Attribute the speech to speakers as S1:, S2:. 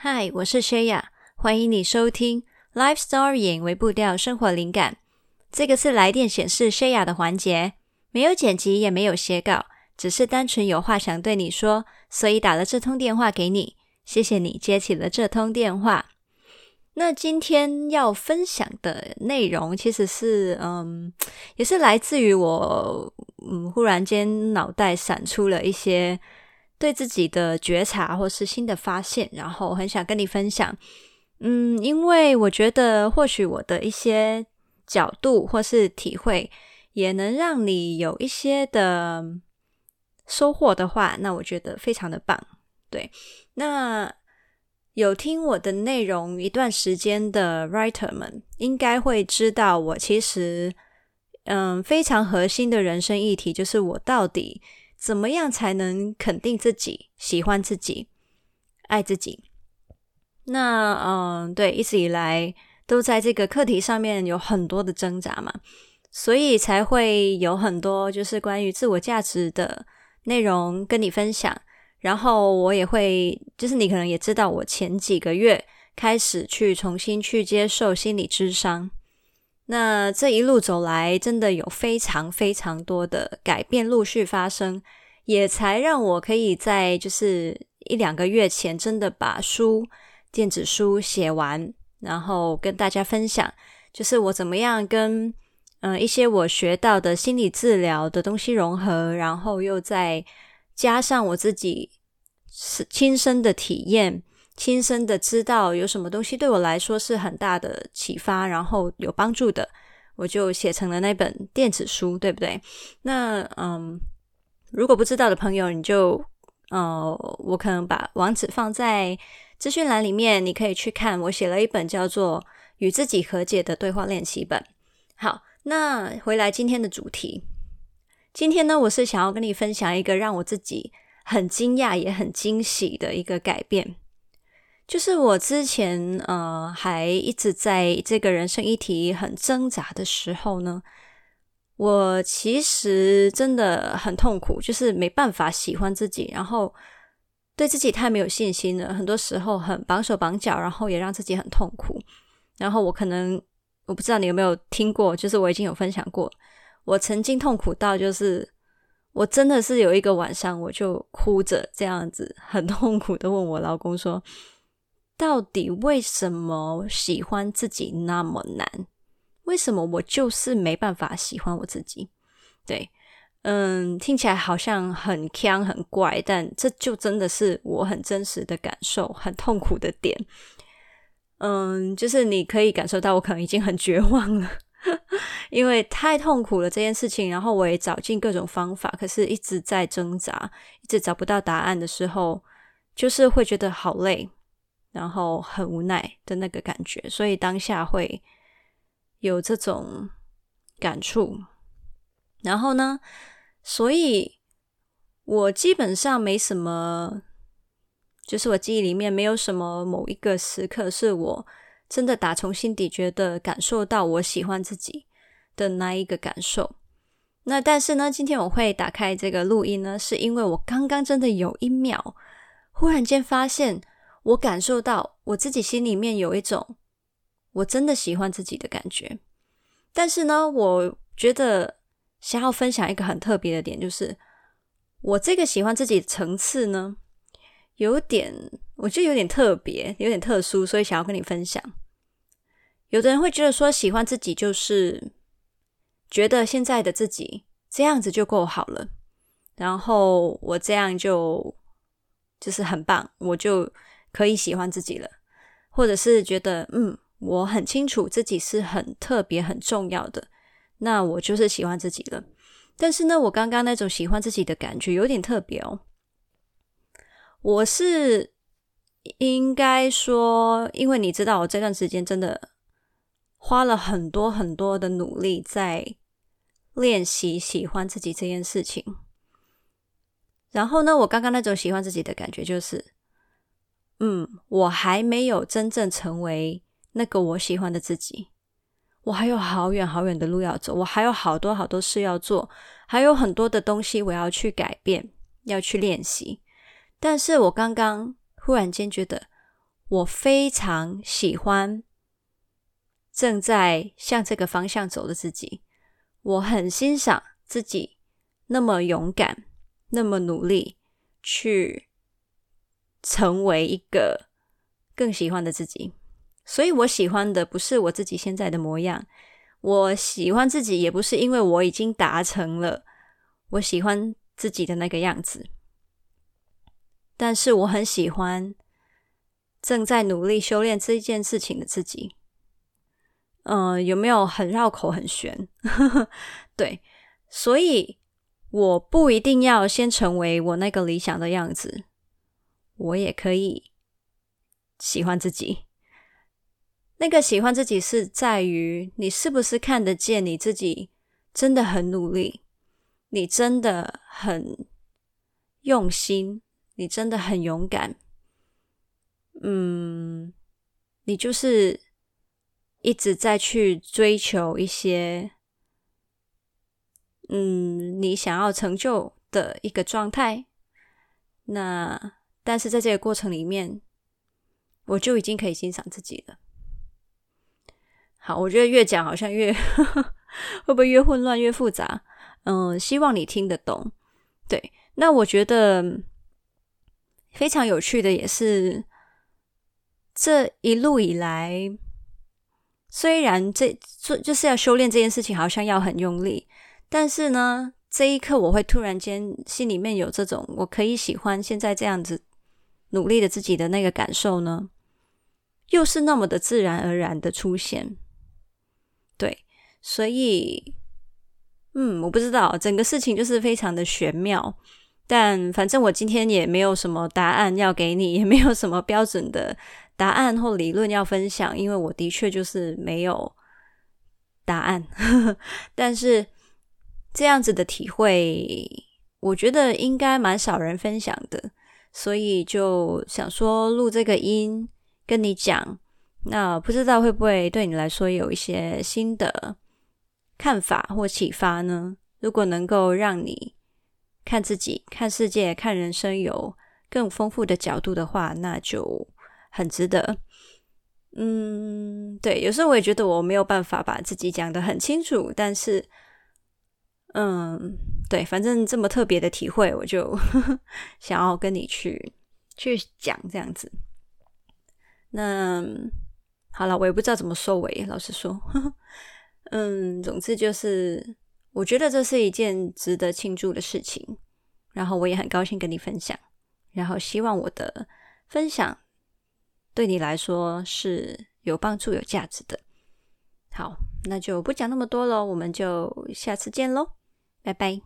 S1: 嗨，我是薛雅，欢迎你收听 Life Storying 微步调生活灵感。这个是来电显示薛雅的环节，没有剪辑，也没有写稿，只是单纯有话想对你说，所以打了这通电话给你。谢谢你接起了这通电话。那今天要分享的内容，其实是嗯，也是来自于我嗯，忽然间脑袋闪出了一些。对自己的觉察或是新的发现，然后很想跟你分享。嗯，因为我觉得或许我的一些角度或是体会，也能让你有一些的收获的话，那我觉得非常的棒。对，那有听我的内容一段时间的 writer 们，应该会知道我其实嗯，非常核心的人生议题，就是我到底。怎么样才能肯定自己、喜欢自己、爱自己？那嗯，对，一直以来都在这个课题上面有很多的挣扎嘛，所以才会有很多就是关于自我价值的内容跟你分享。然后我也会，就是你可能也知道，我前几个月开始去重新去接受心理智商。那这一路走来，真的有非常非常多的改变陆续发生，也才让我可以在就是一两个月前，真的把书电子书写完，然后跟大家分享，就是我怎么样跟嗯、一些我学到的心理治疗的东西融合，然后又再加上我自己是亲身的体验。亲身的知道有什么东西对我来说是很大的启发，然后有帮助的，我就写成了那本电子书，对不对？那嗯，如果不知道的朋友，你就呃，我可能把网址放在资讯栏里面，你可以去看。我写了一本叫做《与自己和解的对话练习本》。好，那回来今天的主题，今天呢，我是想要跟你分享一个让我自己很惊讶也很惊喜的一个改变。就是我之前呃还一直在这个人生议题很挣扎的时候呢，我其实真的很痛苦，就是没办法喜欢自己，然后对自己太没有信心了，很多时候很绑手绑脚，然后也让自己很痛苦。然后我可能我不知道你有没有听过，就是我已经有分享过，我曾经痛苦到就是我真的是有一个晚上我就哭着这样子很痛苦的问我老公说。到底为什么喜欢自己那么难？为什么我就是没办法喜欢我自己？对，嗯，听起来好像很锵很怪，但这就真的是我很真实的感受，很痛苦的点。嗯，就是你可以感受到我可能已经很绝望了，因为太痛苦了这件事情。然后我也找尽各种方法，可是一直在挣扎，一直找不到答案的时候，就是会觉得好累。然后很无奈的那个感觉，所以当下会有这种感触。然后呢，所以我基本上没什么，就是我记忆里面没有什么某一个时刻是我真的打从心底觉得感受到我喜欢自己的那一个感受。那但是呢，今天我会打开这个录音呢，是因为我刚刚真的有一秒忽然间发现。我感受到我自己心里面有一种我真的喜欢自己的感觉，但是呢，我觉得想要分享一个很特别的点，就是我这个喜欢自己的层次呢，有点我觉得有点特别，有点特殊，所以想要跟你分享。有的人会觉得说，喜欢自己就是觉得现在的自己这样子就够好了，然后我这样就就是很棒，我就。可以喜欢自己了，或者是觉得嗯，我很清楚自己是很特别、很重要的，那我就是喜欢自己了。但是呢，我刚刚那种喜欢自己的感觉有点特别哦。我是应该说，因为你知道，我这段时间真的花了很多很多的努力在练习喜欢自己这件事情。然后呢，我刚刚那种喜欢自己的感觉就是。嗯，我还没有真正成为那个我喜欢的自己，我还有好远好远的路要走，我还有好多好多事要做，还有很多的东西我要去改变，要去练习。但是我刚刚忽然间觉得，我非常喜欢正在向这个方向走的自己，我很欣赏自己那么勇敢，那么努力去成为一个更喜欢的自己。所以我喜欢的不是我自己现在的模样，我喜欢自己也不是因为我已经达成了我喜欢自己的那个样子，但是我很喜欢。正在努力修炼这一件事情的自己，嗯、有没有很绕口、很悬？对，所以我不一定要先成为我那个理想的样子，我也可以喜欢自己。那个喜欢自己是在于你是不是看得见你自己真的很努力，你真的很用心，你真的很勇敢。嗯，你就是一直在去追求一些，嗯，你想要成就的一个状态。那但是在这个过程里面，我就已经可以欣赏自己了。好，我觉得越讲好像越 会不会越混乱越复杂？嗯，希望你听得懂。对，那我觉得非常有趣的也是。这一路以来，虽然这做就是要修炼这件事情，好像要很用力，但是呢，这一刻我会突然间心里面有这种我可以喜欢现在这样子努力的自己的那个感受呢，又是那么的自然而然的出现。对，所以，嗯，我不知道，整个事情就是非常的玄妙，但反正我今天也没有什么答案要给你，也没有什么标准的。答案或理论要分享，因为我的确就是没有答案，但是这样子的体会，我觉得应该蛮少人分享的，所以就想说录这个音跟你讲，那不知道会不会对你来说有一些新的看法或启发呢？如果能够让你看自己、看世界、看人生有更丰富的角度的话，那就。很值得，嗯，对，有时候我也觉得我没有办法把自己讲得很清楚，但是，嗯，对，反正这么特别的体会，我就 想要跟你去去讲这样子。那好了，我也不知道怎么收尾，老实说，嗯，总之就是，我觉得这是一件值得庆祝的事情，然后我也很高兴跟你分享，然后希望我的分享。对你来说是有帮助、有价值的。好，那就不讲那么多了，我们就下次见喽，拜拜。